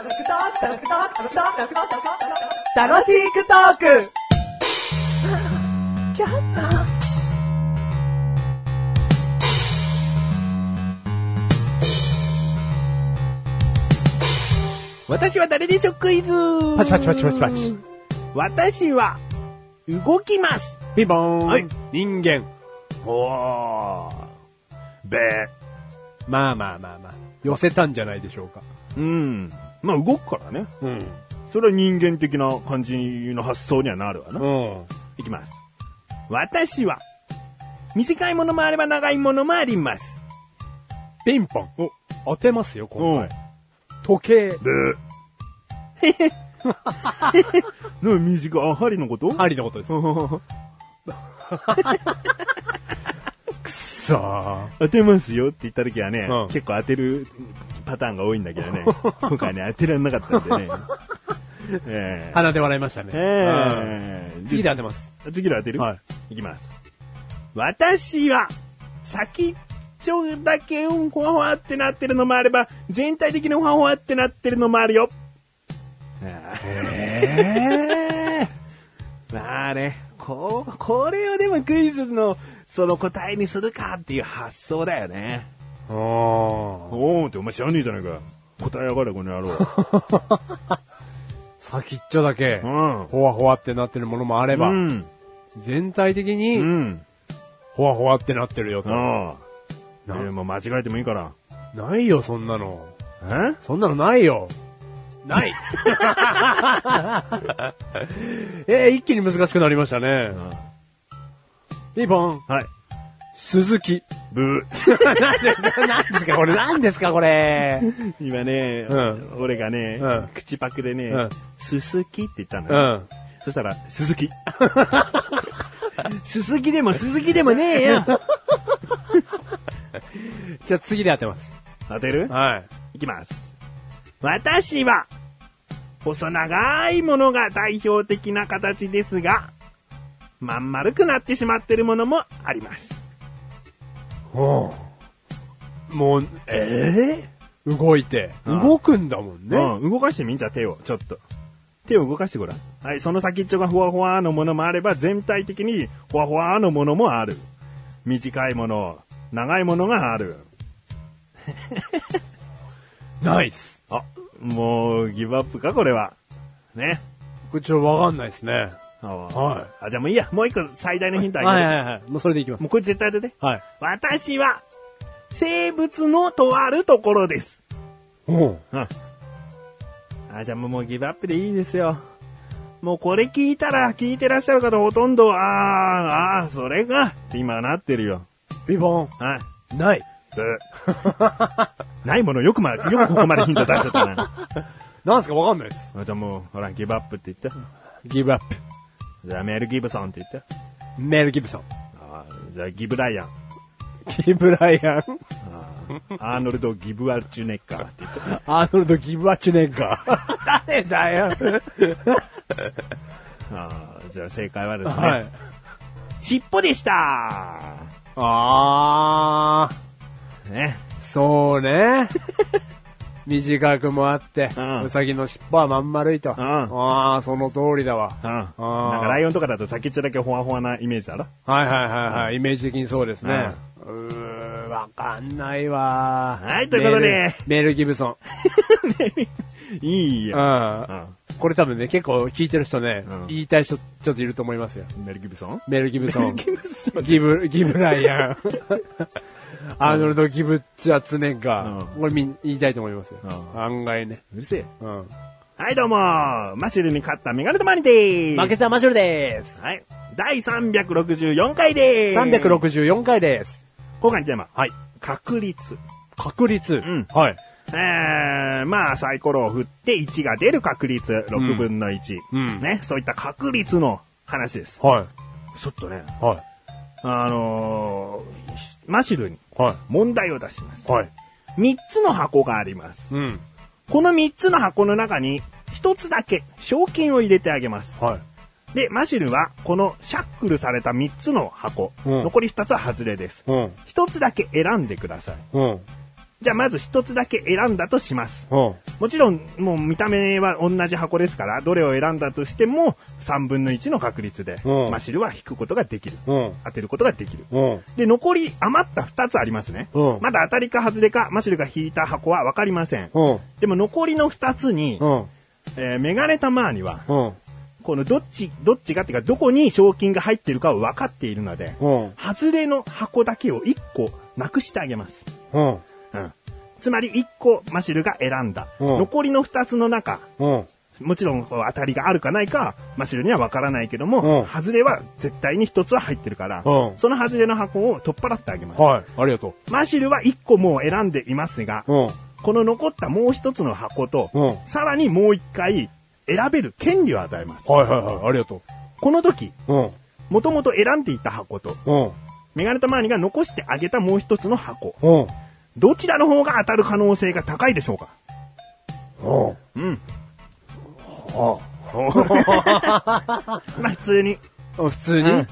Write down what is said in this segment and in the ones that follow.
楽しくトーク私は誰でしょクイズパチパチパチパチパチ。私は、動きますピンポーン。はい人間。おー。べまあまあまあまあ。寄せたんじゃないでしょうか。うん。まあ動くからね。うん。それは人間的な感じの発想にはなるわな。うん。いきます。私は、短いものもあれば長いものもあります。ピンポン。お当てますよ、今うん回。時計。ブー。へへ。な短い、あ、針のこと？針のことです。さあ。当てますよって言った時はね、うん結構当てるパターンが多いんだけどね。今回ね、当てられなかったんでね。ええ鼻で笑いましたね。ええうん次で当てます。次の当てる？はい。いきます。私は、先っちょだけうんほわほわってなってるのもあれば、全体的にほわほわってなってるのもあるよ。え まあね、こう、これをでもクイズの、その答えにするかっていう発想だよね。ああ。おおってお前知らねえじゃないか。答えやがれ、この野郎。先っちょだけ、うん。ほわほわってなってるものもあれば、うん、全体的に、うん。ほわほわってなってるよと。うん。なえもう間違えてもいいから。ないよ、そんなの。え？そんなのないよ。ない えー、一気に難しくなりましたね。うん2本。はい。鈴木。ブー。なんで、なんですかこれ、なんですかこれ。今ね、うん俺がね、うん口パクでね、すすきって言ったのうよ。ん。そしたら、鈴木。鈴木でも鈴木でもねえよ。じゃあ次で当てます。当てる？はい。いきます。私は、細長いものが代表的な形ですが、まん丸くなってしまってるものもあります。もう、えー、動いて、うん動くんだもんね。うん、動かしてみんじゃ手を、ちょっと。手を動かしてごらん。はい、その先っちょがふわふわのものもあれば、全体的にふわふわのものもある。短いもの、長いものがある。ナイス。あ、もう、ギブアップか、これは。ね。こっとわかんないですね。あはあ、じゃあもういいや。もう一個最大のヒントあげる。はいはいはい。もうそれでいきますもう。これ絶対当てて。はい。私は、生物のとあるところです。おううん。あ、じゃあもうギブアップでいいですよ。もうこれ聞いたら、聞いてらっしゃる方ほとんど、ああ、ああ、それが、って今なってるよ。ピンポン。はい。ない。ブ ないものよくま、よくここまでヒント出せたな。なんすか？わかんないです。あじゃあもう、ほら、ギブアップって言って。ギブアップ。じゃあメールギブソンって言って。メール・ギブソン。あじゃあギブライアン。ギブライアン？あアーノルド・ギブアルチュネッカーって言って。アーノルド・ギブアチュネッガー。誰だよ？あじゃあ正解はですね、はい。尻尾でしたあー。ね。そうね。短くもあって、うんうさぎの尻尾はまん丸いと。んああ、その通りだわ。うん。なんーかライオンとかだと先っちょだけほわほわなイメージだろ？はいはいはいはい。イメージ的にそうですね。うー、わかんないわ。はいということでメール。ギブソン。いいよ。うん。うん。これ多分ね、結構聞いてる人ね、うん言いたい人ちょっといると思いますよ。メル・ギブソンメールギブソン。ギブ、ギブライアン。アーノルド・ギブッチャツネッガー。うんこれみん言いたいと思いますよ。うん案外ね。うるせえ。うん。はい、どうもマシュルに勝ったメガネとマニでーす負けたマシュルです。はい。第364回でーす364回です。今回のテーマ。はい。確率。確率。んはい。えー、まあ、サイコロを振って1が出る確率、6分の1。うんね、そういった確率の話です。はい。ちょっとね、はい。あのー、マシュルにはい。問題を出します。はい。3つの箱があります。うん。この3つの箱の中に、1つだけ賞金を入れてあげます。はい。で、マシルは、このシャックルされた3つの箱、うん残り2つは外れです。うん。1つだけ選んでください。うん。じゃあまず一つだけ選んだとします。うん。もちろん、もう見た目は同じ箱ですから、どれを選んだとしても、3分の1の確率で、うんマシルは引くことができる。うん。当てることができる。うん。で、残り余った2つありますね。うんまだ当たりか外れか、マシルが引いた箱は分かりません。うん。でも残りの2つに、うん。えーメガネたまーには、うん。このどっち、どっちがっていうか、どこに賞金が入ってるかを分かっているので、うん。外れの箱だけを1個なくしてあげます。つまり1個マシルが選んだ。うん残りの2つの中、うん。もちろんこう当たりがあるかないか、マシルには分からないけども、うん外れは絶対に1つは入ってるから、うんその外れの箱を取っ払ってあげます。はい。ありがとマシルは1個もう選んでいますが。この残ったもう1つの箱と、うん。さらにもう1回選べる権利を与えます。はいはいはい。ありがとこの時。もともと選んでいた箱と、うん。メガネたまわりが残してあげたもう1つの箱、うん。どちらの方が当たる可能性が高いでしょうか？うん。うん。は まあ普通に、あ。普通に、うん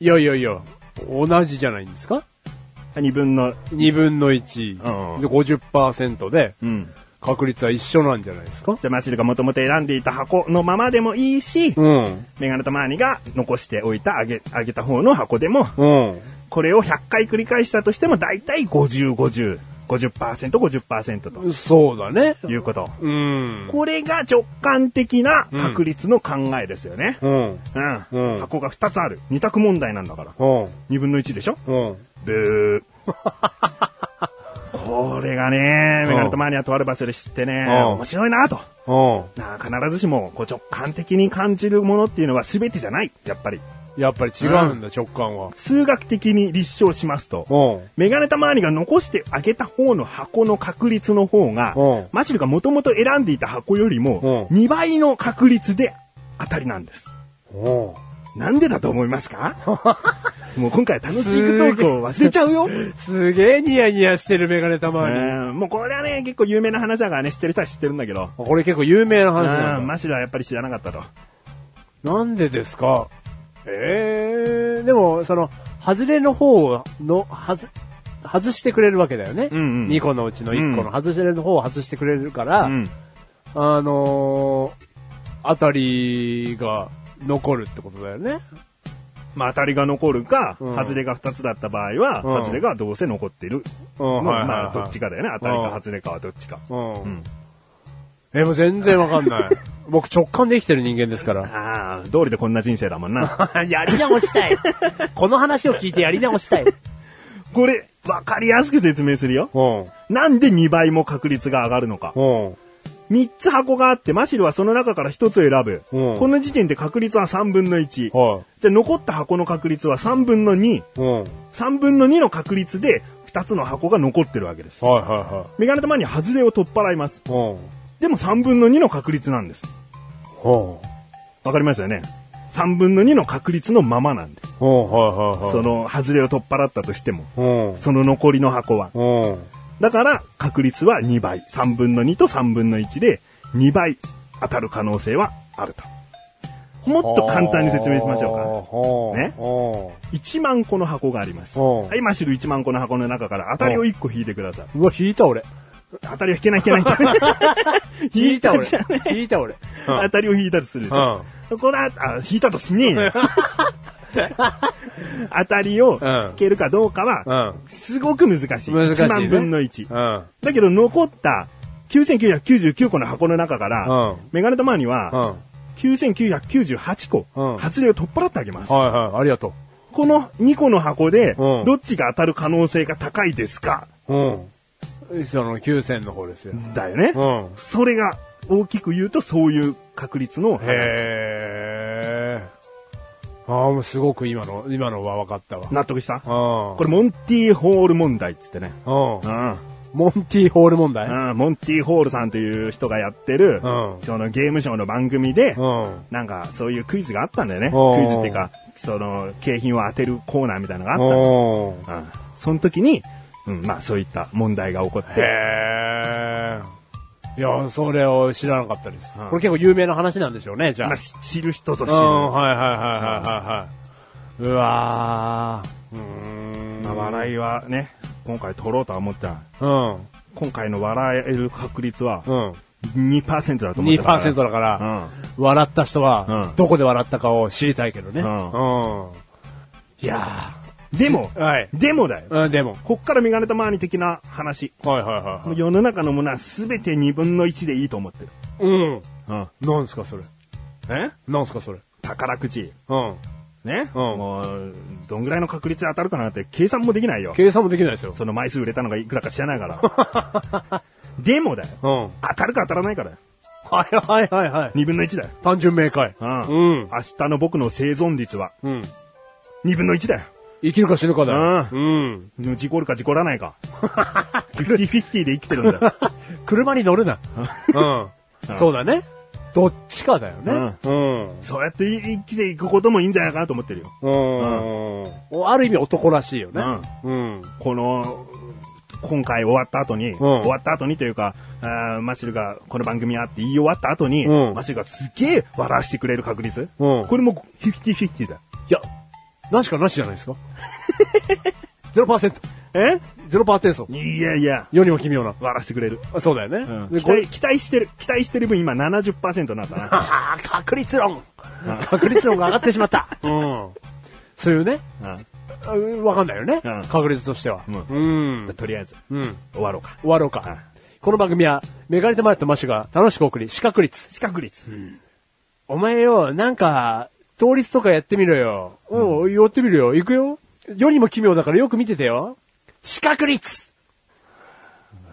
いやいやいや、同じじゃないんですか？2分の、?2 分の1。うんで、50%で、うん。確率は一緒なんじゃないですか？じゃあマシルがもともと選んでいた箱のままでもいいし、うん。メガネたまわりが残しておいたあげ、あげた方の箱でも、うん。これを100回繰り返したとしても、だいたい50、50、50%、50%とそうだね。いうこと。うん。これが直感的な確率の考えですよね。うん。うん。うん箱が2つある。2択問題なんだから。うん。2分の1でしょ？うん。ブー。これがね、メガネとマニアとある場所で知ってね、うん面白いなと。うん。なあ必ずしもこう直感的に感じるものっていうのは全てじゃない。やっぱり。やっぱり違うんだ、直感は。数学的に立証しますと、うん。メガネたまわりが残してあげた方の箱の確率の方がうん、マシルがもともと選んでいた箱よりも、うん2倍の確率で当たりなんです。うん。なんでだと思いますか？もう今回楽しいトークを忘れちゃうよ。すげえニヤニヤしてるメガネたまに。うんもうこれはね、結構有名な話だからね、知ってる人は知ってるんだけど。これ結構有名な話なんだ。うんマシルはやっぱり知らなかったと。なんでですか？ええでも、その、外れの方の、はず、外してくれるわけだよね。うんうん2個のうちの1個の外してる方を外してくれるから、うん。あのー、あたりが残るってことだよね。まあ当たりが残るか、うん外れが2つだった場合は、うん外れがどうせ残ってる。うん、まあどっちかだよね。当たりか外れかはどっちか。うん。うん。え、もう全然わかんない。僕直感で生きてる人間ですから。ああ、通りでこんな人生だもんな。やり直したい。この話を聞いてやり直したい。これ、わかりやすく説明するよ。うん。なんで2倍も確率が上がるのか。うん。3つ箱があって、マシルはその中から1つを選ぶ。うんこの時点で確率は3分の1。はじゃあ残った箱の確率は3分の2。い。うん。3分の2の確率で2つの箱が残ってるわけです。はいはメガネ玉に外れを取っ払います。いはい。うん。でも3分の2の確率なんです。はわかりますよね ?3 分の2の確率のままなんです。あ。うん、はいはいはい。その外れを取っ払ったとしても、うん。その残りの箱は。うん。だから確率は2倍。3分の2と3分の1で2倍当たる可能性はあると。もっと簡単に説明しましょうか。ね？ょ1万個の箱があります。うんはい、マシル1万個の箱の中から当たりを1個引いてください。う。うわ、引いた俺。当たりは引けない引けない。引いた俺。引いた俺。当たりを引いたとするでしょ。これは、あ、引いたとしねえよ。当たりを引けるかどうかは、うん。すごく難しい。難しいね1万分の1。うん。だけど残った9999個の箱の中から、うんメガネ玉にうん。はは9998個、うん発令を取っ払ってあげます。いはい。ありがとこの2個の箱で、うんどっちが当たる可能性が高いですか？う。うん。その、9000の方ですよ。だよね。うん。それが大きく言うとそういう確率の話。へー。ああ、もうすごく今の、今のは分かったわ。納得した？うん。これモンティーホール問題っつってね。うん。うん。モンティーホール問題？うん、モンティーホールさんという人がやってる、うんそのゲームショーの番組で、うん。なんかそういうクイズがあったんだよね。おークイズっていうか、その景品を当てるコーナーみたいなのがあったんだよおーうん。その時に、うん、まあそういった問題が起こって、へー。いや、それを知らなかったです。うんこれ結構有名な話なんでしょうね、じゃあ。まあし知る人ぞ知うん、る。はいはいはいはいはいはい。うわー。うーん。まあ笑いはね、今回取ろうとは思った。うん。今回の笑える確率はうん。2%だと思ってたから。2%だから、うん。笑った人はう、んどこで笑ったかを知りたいけどね。うんうん。いやでも、ー。はい。でもだよ。うん、でも。こっからメガネたまーに的な話。はいはいはい、はい。世の中のものは全て2分の1でいいと思ってる。うん。うん。なんすかそれ？え？なんすかそれ？宝くじ。うん。ね、うんもう、どんぐらいの確率で当たるかなんて計算もできないよ。計算もできないですよ。その枚数売れたのがいくらか知らないから。でもだよ。うん。当たるか当たらないかだよ。はいはいはいはい。2分の1だよ。単純明快。うん。うん。明日の僕の生存率はうん。2分の1だよ。生きるか死ぬかだよ。ううん。事故るか事故らないか。50-50で生きてるんだよ。車に乗るな。うん。そうだね。どっちかだよね。うん。そうやって生きていくこともいいんじゃないかなと思ってるよ。うん。ある意味男らしいよね。うん。この、今回終わった後に、ん終わった後にというか、あーマシルがこの番組はって言い終わった後に、うんマシルがすげえ笑わしてくれる確率、うんこれも50-50だよ。いや、なしかなしじゃないですか。0%。え？0%。いやいや、世にも奇妙な。笑わしてくれる。あそうだよね。うん期でこれ待、期待してる、期待してる分今70%になったな。確率論確率論が上がってしまった。うん。そういうね、うんうんわかんないよねうん。確率としては。ううん。とりあえず、うん。終わろうか。終わろうか。この番組は、メガネとマリとマッシュが楽しく送り、視覚率。視覚率。お前よ、なんか、倒立とかやってみろよ。うん、やってみるよ。行くよ。世にも奇妙だからよく見ててよ。視覚率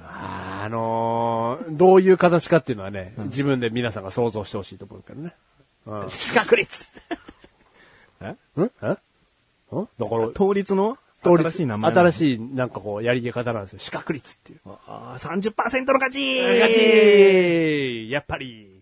あのー、どういう形かっていうのはね、自分で皆さんが想像してほしいと思うからね。うん、視覚率え？ん？え？ん？だから、倒立の倒立新しい名前。新い。しい、なんかこう、やり方なんですよ。視覚率っていう。あー30%の勝ち勝ちやっぱり。